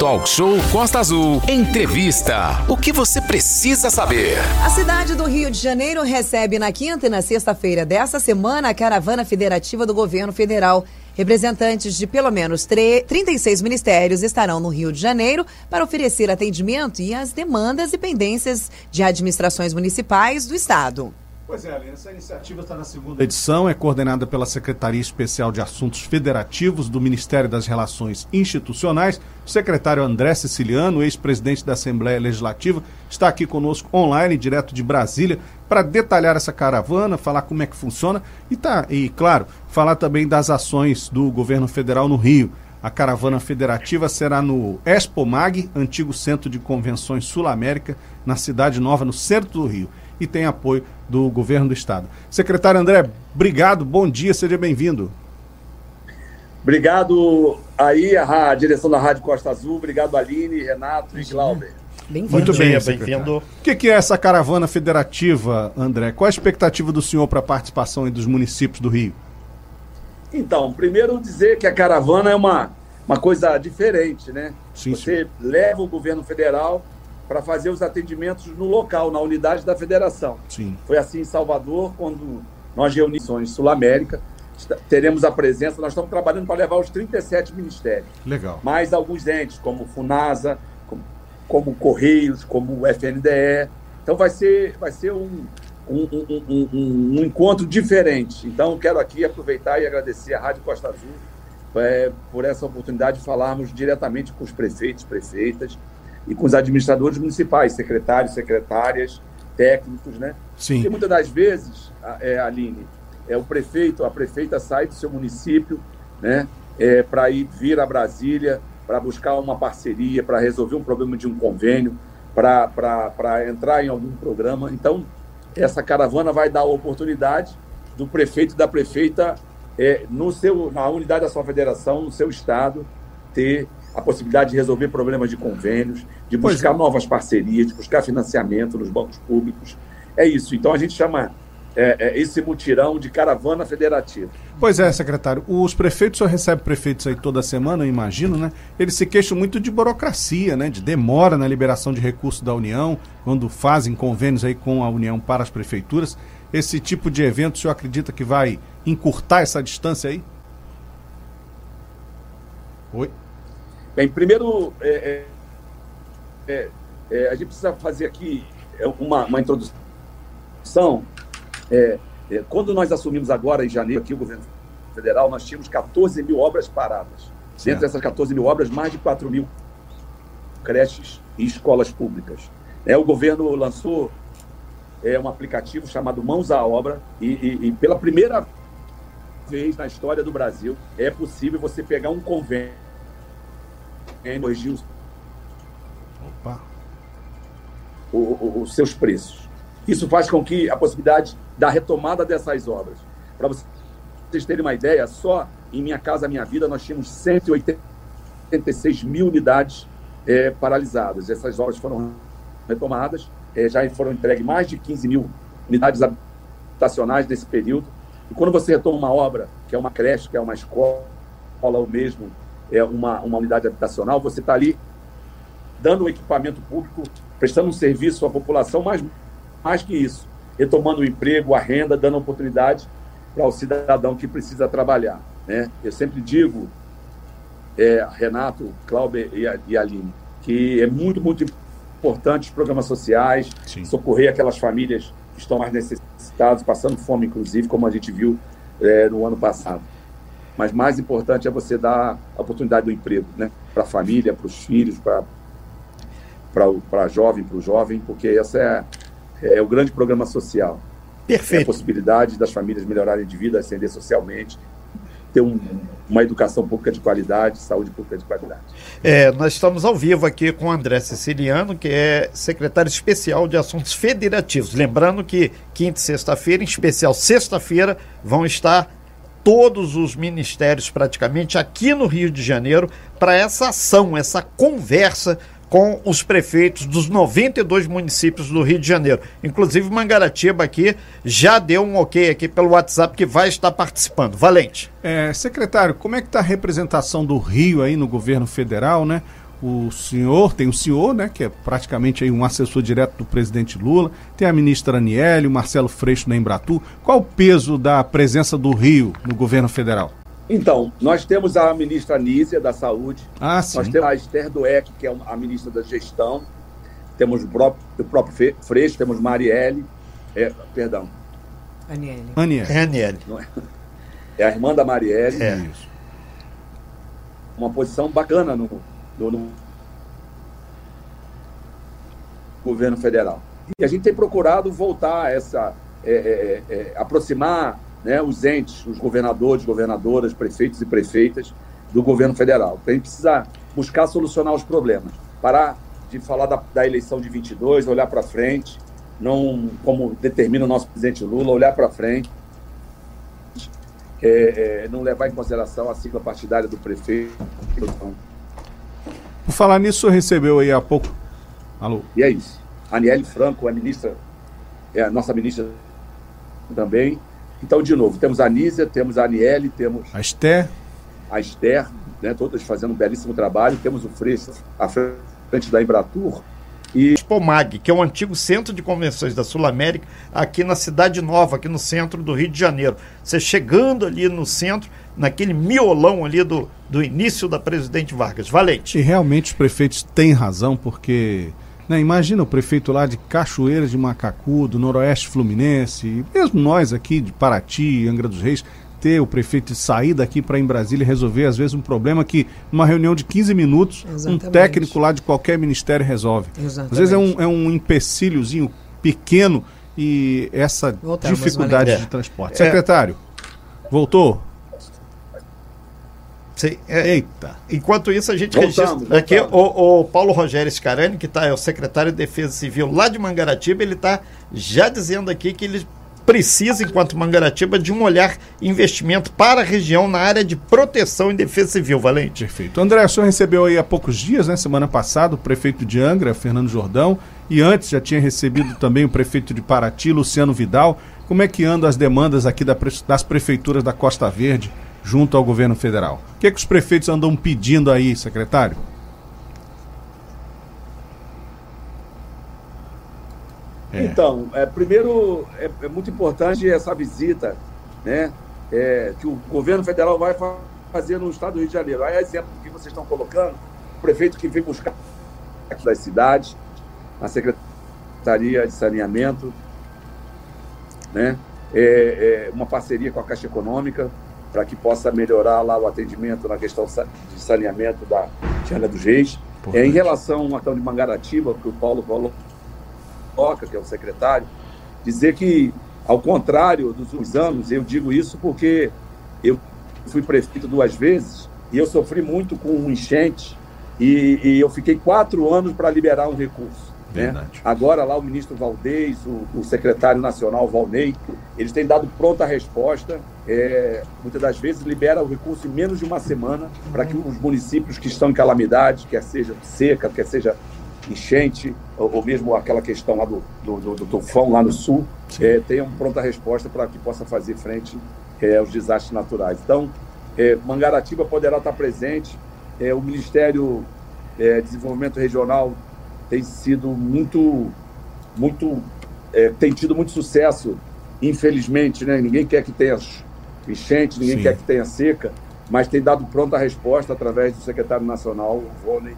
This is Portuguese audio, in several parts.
Talk Show Costa Azul. Entrevista. O que você precisa saber? A cidade do Rio de Janeiro recebe na quinta e na sexta-feira dessa semana a caravana federativa do governo federal. Representantes de pelo menos 36 ministérios estarão no Rio de Janeiro para oferecer atendimento e as demandas e pendências de administrações municipais do Estado. Pois é, essa iniciativa está na segunda edição, é coordenada pela Secretaria Especial de Assuntos Federativos do Ministério das Relações Institucionais. O secretário André Siciliano, ex-presidente da Assembleia Legislativa, está aqui conosco online, direto de Brasília, para detalhar essa caravana, falar como é que funciona e, tá, e, claro, falar também das ações do governo federal no Rio. A caravana federativa será no Expomag, antigo Centro de Convenções Sul-América, na Cidade Nova, no centro do Rio e tem apoio do governo do estado. Secretário André, obrigado, bom dia, seja bem-vindo. Obrigado aí a, a, direção da Rádio Costa Azul, obrigado Aline, Renato e Glauber. Bem-vindo. Muito bem, bem-vindo. O que, que, é essa caravana federativa, André? Qual a expectativa do senhor para a participação dos municípios do Rio? Então, primeiro dizer que a caravana é uma, uma coisa diferente, né? Sim, Você sim. leva o governo federal para fazer os atendimentos no local, na unidade da federação. Sim. Foi assim em Salvador, quando nós reunimos Sul América, teremos a presença, nós estamos trabalhando para levar os 37 ministérios. Legal. Mais alguns entes, como FUNASA, como, como Correios, como o FNDE. Então vai ser, vai ser um, um, um, um, um encontro diferente. Então quero aqui aproveitar e agradecer a Rádio Costa Azul é, por essa oportunidade de falarmos diretamente com os prefeitos, prefeitas, e com os administradores municipais, secretários, secretárias, técnicos, né? Sim. Porque muitas das vezes, é, Aline, é o prefeito, a prefeita sai do seu município, né? É, para ir vir a Brasília, para buscar uma parceria, para resolver um problema de um convênio, para entrar em algum programa. Então, essa caravana vai dar a oportunidade do prefeito e da prefeita, é, no seu, na unidade da sua federação, no seu estado, ter a possibilidade de resolver problemas de convênios, de buscar é. novas parcerias, de buscar financiamento nos bancos públicos. É isso. Então a gente chama é, é, esse mutirão de caravana federativa. Pois é, secretário. Os prefeitos, só recebe prefeitos aí toda semana, eu imagino, né? Eles se queixam muito de burocracia, né? De demora na liberação de recursos da União, quando fazem convênios aí com a União para as prefeituras. Esse tipo de evento, o senhor acredita que vai encurtar essa distância aí? Oi? Bem, primeiro, é, é, é, é, a gente precisa fazer aqui é, uma, uma introdução. É, quando nós assumimos agora, em janeiro, aqui o governo federal, nós tínhamos 14 mil obras paradas. Certo. Dentro dessas 14 mil obras, mais de 4 mil creches e escolas públicas. É, o governo lançou é, um aplicativo chamado Mãos à Obra e, e, e pela primeira vez na história do Brasil é possível você pegar um convênio corrigir Opa. O, o, os seus preços. Isso faz com que a possibilidade da retomada dessas obras. Para vocês terem uma ideia, só em Minha Casa Minha Vida nós tínhamos 186 mil unidades é, paralisadas. Essas obras foram retomadas, é, já foram entregues mais de 15 mil unidades habitacionais nesse período. E quando você retoma uma obra, que é uma creche, que é uma escola, ou mesmo é, uma, uma unidade habitacional, você está ali dando um equipamento público, prestando um serviço à população, mas mais que isso, retomando o emprego, a renda, dando oportunidade para o cidadão que precisa trabalhar. Né? Eu sempre digo, é, Renato, Cláudio e, e Aline, que é muito, muito importante os programas sociais, Sim. socorrer aquelas famílias que estão mais necessitadas, passando fome, inclusive, como a gente viu é, no ano passado mas mais importante é você dar a oportunidade do emprego, né? Para a família, para os filhos, para para jovem, para o jovem, porque esse é, é o grande programa social. Perfeito. É a possibilidade das famílias melhorarem de vida, ascender socialmente, ter um, uma educação pública de qualidade, saúde pública de qualidade. É, nós estamos ao vivo aqui com o André Siciliano, que é secretário especial de Assuntos Federativos. Lembrando que quinta e sexta-feira, em especial sexta-feira, vão estar todos os ministérios praticamente aqui no Rio de Janeiro para essa ação, essa conversa com os prefeitos dos 92 municípios do Rio de Janeiro. Inclusive Mangaratiba aqui já deu um ok aqui pelo WhatsApp que vai estar participando. Valente. É, secretário, como é que está a representação do Rio aí no governo federal, né? O senhor, tem o senhor, né, que é praticamente aí um assessor direto do presidente Lula, tem a ministra Aniele, o Marcelo Freixo na Embratu. Qual o peso da presença do Rio no governo federal? Então, nós temos a ministra Nízia, da Saúde. Ah, sim. Nós temos a Esther Dueck, que é a ministra da Gestão. Temos o próprio, o próprio Freixo, temos Marielle. É, perdão. Aniele. Aniele. É Aniele. É. é a irmã da Marielle. É. Isso. Uma posição bacana no, no governo federal. E a gente tem procurado voltar a essa. É, é, é, aproximar né, os entes, os governadores, governadoras, prefeitos e prefeitas do governo federal. Então, a gente precisa buscar solucionar os problemas. Parar de falar da, da eleição de 22, olhar para frente, não como determina o nosso presidente Lula, olhar para frente, é, é, não levar em consideração a sigla partidária do prefeito. Por falar nisso, recebeu aí há pouco. Alô? E é isso. Aniele Franco, a ministra, é a nossa ministra também. Então, de novo, temos a Anísia, temos a Aniele, temos A Esther. a Esther, né, todas fazendo um belíssimo trabalho. Temos o Freixo à frente da Embratur. E Expomag, que é o antigo centro de convenções da Sul América, aqui na Cidade Nova, aqui no centro do Rio de Janeiro. Você chegando ali no centro, naquele miolão ali do, do início da Presidente Vargas. Valente. E realmente os prefeitos têm razão, porque né, imagina o prefeito lá de Cachoeiras de Macacu, do Noroeste Fluminense, mesmo nós aqui de Paraty, Angra dos Reis, ter o prefeito sair daqui para ir em Brasília e resolver, às vezes, um problema que uma reunião de 15 minutos, Exatamente. um técnico lá de qualquer ministério resolve. Exatamente. Às vezes é um, é um empecilhozinho pequeno e essa Voltamos, dificuldade Valéria. de transporte. É. Secretário, voltou? Sim, é, Eita. Enquanto isso, a gente Voltamos, registra aqui voltamos. o, o Paulo Rogério Scarani, que tá, é o secretário de Defesa Civil lá de Mangaratiba, ele está já dizendo aqui que ele precisa, enquanto Mangaratiba, de um olhar investimento para a região na área de proteção e defesa civil, Valente. Perfeito. André, o senhor recebeu aí há poucos dias, né? Semana passada, o prefeito de Angra, Fernando Jordão, e antes já tinha recebido também o prefeito de Paraty, Luciano Vidal. Como é que andam as demandas aqui das prefeituras da Costa Verde junto ao governo federal? O que, é que os prefeitos andam pedindo aí, secretário? É. Então, é, primeiro, é, é muito importante essa visita né, é, que o governo federal vai fa- fazer no estado do Rio de Janeiro. Aí, exemplo que vocês estão colocando, o prefeito que vem buscar das cidades, a Secretaria de Saneamento, né, é, é, uma parceria com a Caixa Econômica para que possa melhorar lá o atendimento na questão de saneamento da Tiana dos Reis. É, em relação ao Atão de Mangaratiba, que o Paulo falou, Toca, que é o secretário, dizer que, ao contrário dos últimos anos, eu digo isso porque eu fui prefeito duas vezes e eu sofri muito com um enchente e, e eu fiquei quatro anos para liberar um recurso. né? Agora lá o ministro Valdez, o, o secretário nacional Valnei, eles têm dado pronta resposta. é, muitas das vezes libera o recurso em menos de uma semana para que os municípios que estão em calamidade, quer seja seca, quer seja enchente, ou, ou mesmo aquela questão lá do, do, do, do tufão lá no sul, é, tenham pronta resposta para que possa fazer frente é, aos desastres naturais. Então, é, Mangaratiba poderá estar presente, é, o Ministério é, de Desenvolvimento Regional tem sido muito, muito, é, tem tido muito sucesso, infelizmente, né? Ninguém quer que tenha enchente, ninguém Sim. quer que tenha seca, mas tem dado pronta resposta através do secretário nacional, o Vônei,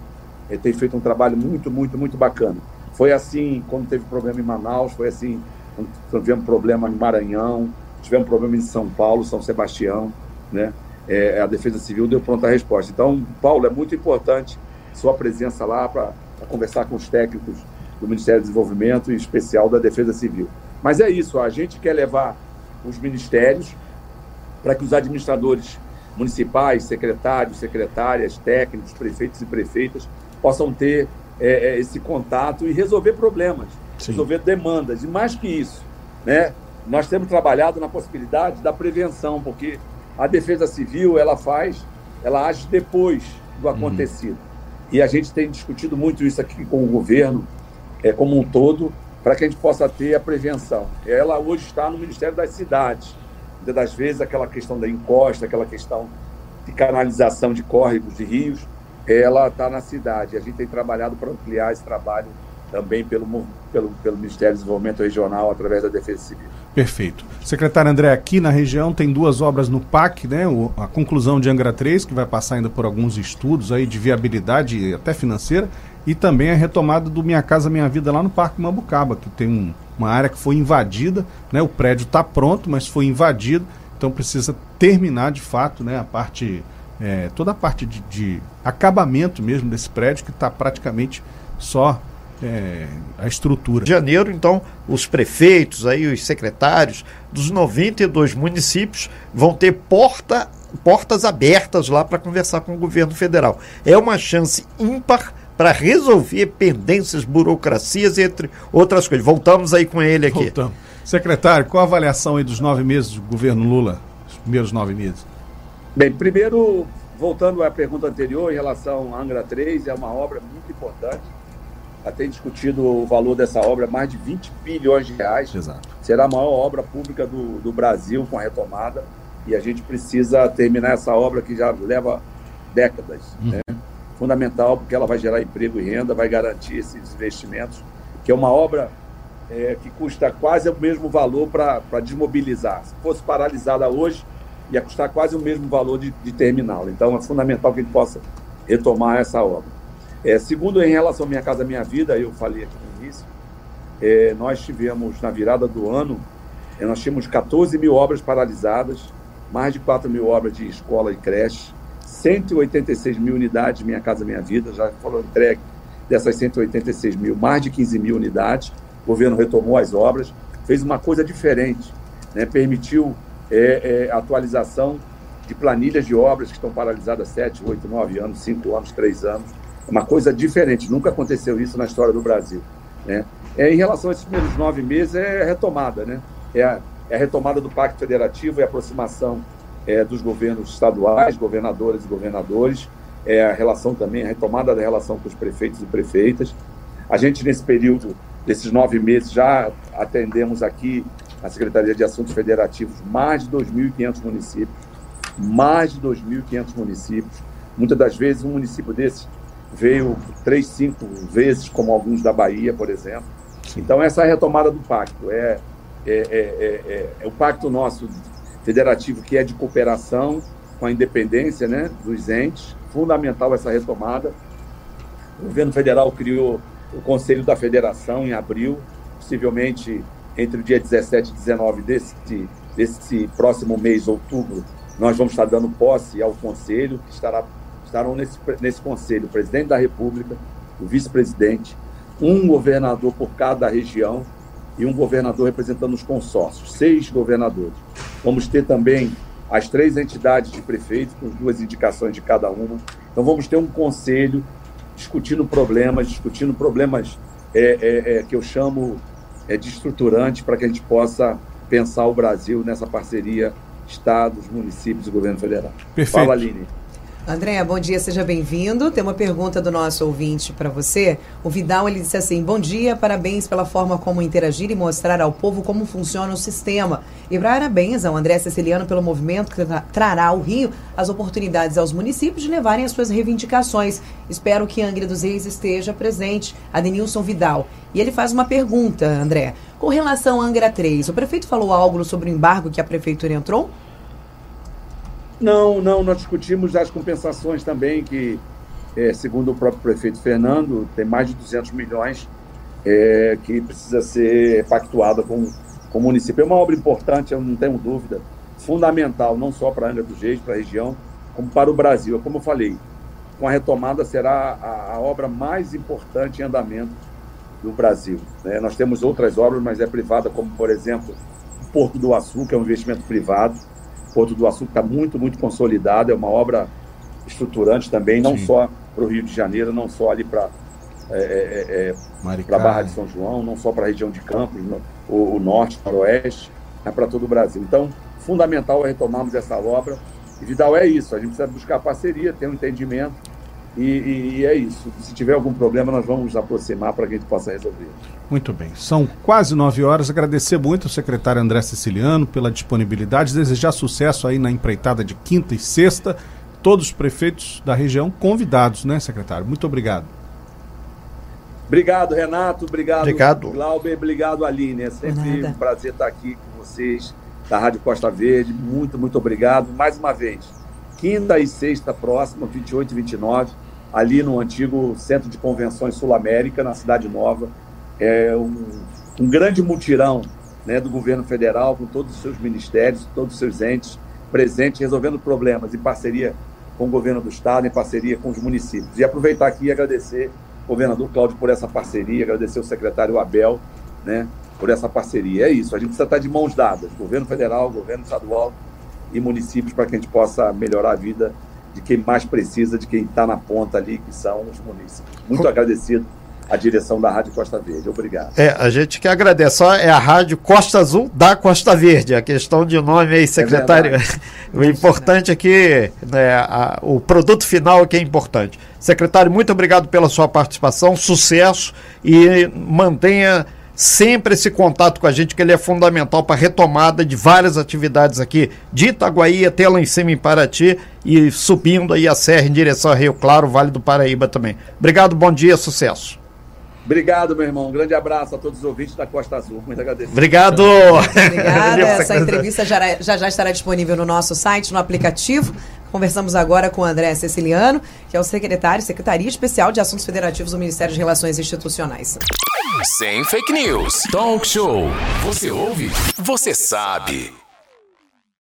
tem feito um trabalho muito, muito, muito bacana. Foi assim quando teve problema em Manaus, foi assim quando tivemos problema em Maranhão, tivemos problema em São Paulo, São Sebastião, né? É, a Defesa Civil deu pronta resposta. Então, Paulo, é muito importante sua presença lá para conversar com os técnicos do Ministério do Desenvolvimento em especial da Defesa Civil. Mas é isso, a gente quer levar os ministérios para que os administradores municipais, secretários, secretárias, técnicos, prefeitos e prefeitas possam ter é, é, esse contato e resolver problemas, Sim. resolver demandas. E mais que isso, né, nós temos trabalhado na possibilidade da prevenção, porque a defesa civil ela faz, ela age depois do acontecido. E a gente tem discutido muito isso aqui com o governo, é, como um todo, para que a gente possa ter a prevenção. Ela hoje está no Ministério das Cidades. Muitas das vezes aquela questão da encosta, aquela questão de canalização de córregos, de rios, ela está na cidade. A gente tem trabalhado para ampliar esse trabalho também pelo, pelo, pelo Ministério do Desenvolvimento Regional através da Defesa Civil. Perfeito. Secretário André, aqui na região tem duas obras no PAC, né? O, a conclusão de Angra 3, que vai passar ainda por alguns estudos aí de viabilidade até financeira, e também a retomada do Minha Casa Minha Vida lá no Parque Mambucaba, que tem um, uma área que foi invadida, né? O prédio está pronto, mas foi invadido, então precisa terminar de fato, né? A parte, é, toda a parte de, de acabamento mesmo desse prédio que está praticamente só é, a estrutura. De janeiro, então, os prefeitos, aí, os secretários dos 92 municípios vão ter porta, portas abertas lá para conversar com o governo federal. É uma chance ímpar para resolver pendências, burocracias, entre outras coisas. Voltamos aí com ele aqui. Voltamos. Secretário, qual a avaliação aí dos nove meses do governo Lula? Os primeiros nove meses. Bem, primeiro, voltando à pergunta anterior em relação à Angra 3, é uma obra muito importante tem discutido o valor dessa obra, mais de 20 bilhões de reais. Exato. Será a maior obra pública do, do Brasil com a retomada e a gente precisa terminar essa obra que já leva décadas. Uhum. Né? Fundamental porque ela vai gerar emprego e renda, vai garantir esses investimentos, que é uma obra é, que custa quase o mesmo valor para desmobilizar. Se fosse paralisada hoje, ia custar quase o mesmo valor de, de terminá-la. Então é fundamental que a gente possa retomar essa obra. É, segundo, em relação à Minha Casa Minha Vida, eu falei aqui no início, é, nós tivemos, na virada do ano, é, nós tínhamos 14 mil obras paralisadas, mais de 4 mil obras de escola e creche, 186 mil unidades Minha Casa Minha Vida, já foram entregue dessas 186 mil, mais de 15 mil unidades, o governo retomou as obras, fez uma coisa diferente, né, permitiu é, é, atualização de planilhas de obras que estão paralisadas 7, 8, 9 anos, 5 anos, 3 anos, uma coisa diferente, nunca aconteceu isso na história do Brasil. Né? É, em relação a esses primeiros nove meses, é retomada, né? É a, é a retomada do Pacto Federativo e a aproximação é, dos governos estaduais, governadores e governadores, é a relação também, a retomada da relação com os prefeitos e prefeitas. A gente, nesse período, desses nove meses, já atendemos aqui na Secretaria de Assuntos Federativos mais de 2.500 municípios, mais de 2.500 municípios. Muitas das vezes, um município desse veio três, cinco vezes, como alguns da Bahia, por exemplo. Então, essa é a retomada do pacto. É, é, é, é, o pacto nosso federativo que é de cooperação com a independência né, dos entes. Fundamental essa retomada. O governo federal criou o Conselho da Federação em abril, possivelmente entre o dia 17 e 19 desse, desse próximo mês, outubro, nós vamos estar dando posse ao Conselho, que estará estarão nesse, nesse conselho o presidente da República, o vice-presidente, um governador por cada região e um governador representando os consórcios, seis governadores. Vamos ter também as três entidades de prefeitos, com duas indicações de cada uma. Então, vamos ter um conselho discutindo problemas, discutindo problemas é, é, é, que eu chamo é, de estruturante para que a gente possa pensar o Brasil nessa parceria Estados, municípios e governo federal. Perfeito. Fala, Aline. André, bom dia, seja bem-vindo. Tem uma pergunta do nosso ouvinte para você. O Vidal ele disse assim: Bom dia, parabéns pela forma como interagir e mostrar ao povo como funciona o sistema. E parabéns ao André Ceciliano pelo movimento que trará ao Rio as oportunidades aos municípios de levarem as suas reivindicações. Espero que Angra dos Reis esteja presente. Adenilson Vidal. E ele faz uma pergunta, André. Com relação a Angra 3, o prefeito falou algo sobre o embargo que a prefeitura entrou? Não, não, nós discutimos as compensações também, que, é, segundo o próprio prefeito Fernando, tem mais de 200 milhões é, que precisa ser pactuada com, com o município. É uma obra importante, eu não tenho dúvida, fundamental, não só para a Angra dos Reis, para a região, como para o Brasil. Como eu falei, com a retomada será a, a obra mais importante em andamento do Brasil. Né? Nós temos outras obras, mas é privada, como, por exemplo, o Porto do Açúcar, é um investimento privado, Porto do Açúcar está muito, muito consolidado, é uma obra estruturante também, não Sim. só para o Rio de Janeiro, não só ali para é, é, é, é para Barra de São João, não só para a região de Campos, no, o, o, norte, o noroeste, é para todo o Brasil. Então, fundamental é retomarmos essa obra. E Vidal é isso, a gente precisa buscar parceria, ter um entendimento e, e, e, é isso. Se tiver algum problema, nós vamos nos aproximar para que a gente possa resolver. Muito bem. São quase nove horas. Agradecer muito ao secretário André Siciliano pela disponibilidade. Desejar sucesso aí na empreitada de quinta e sexta. todos os prefeitos da região convidados, né, secretário? Muito obrigado. Obrigado, Renato. Obrigado, obrigado. Glauber. Obrigado, Aline. É sempre Nada. um prazer estar aqui com vocês da Rádio Costa Verde. Muito, muito obrigado. Mais uma vez, quinta e sexta próxima, 28 e 29, ali no antigo Centro de Convenções Sul-América, na Cidade Nova. É um, um grande mutirão né, do governo federal, com todos os seus ministérios, todos os seus entes presentes, resolvendo problemas em parceria com o governo do estado, em parceria com os municípios. E aproveitar aqui e agradecer o governador Cláudio por essa parceria, agradecer o secretário Abel, né, por essa parceria. É isso, a gente precisa estar de mãos dadas, governo federal, governo estadual e municípios, para que a gente possa melhorar a vida de quem mais precisa, de quem está na ponta ali, que são os municípios. Muito agradecido à direção da Rádio Costa Verde. Obrigado. É, a gente que agradece. Só é a Rádio Costa Azul da Costa Verde. A questão de nome aí, secretário. É o importante aqui, né, a, o produto final que é importante. Secretário, muito obrigado pela sua participação, sucesso e mantenha sempre esse contato com a gente, que ele é fundamental para a retomada de várias atividades aqui de Itaguaí até lá em cima em Paraty e subindo aí a serra em direção a Rio Claro, Vale do Paraíba também. Obrigado, bom dia, sucesso. Obrigado, meu irmão. Um grande abraço a todos os ouvintes da Costa Azul. Muito agradecido. Obrigado. Obrigada. Essa entrevista já, já, já estará disponível no nosso site, no aplicativo. Conversamos agora com André Ceciliano, que é o secretário, Secretaria Especial de Assuntos Federativos do Ministério de Relações Institucionais. Sem fake news. Talk show. Você ouve? Você sabe.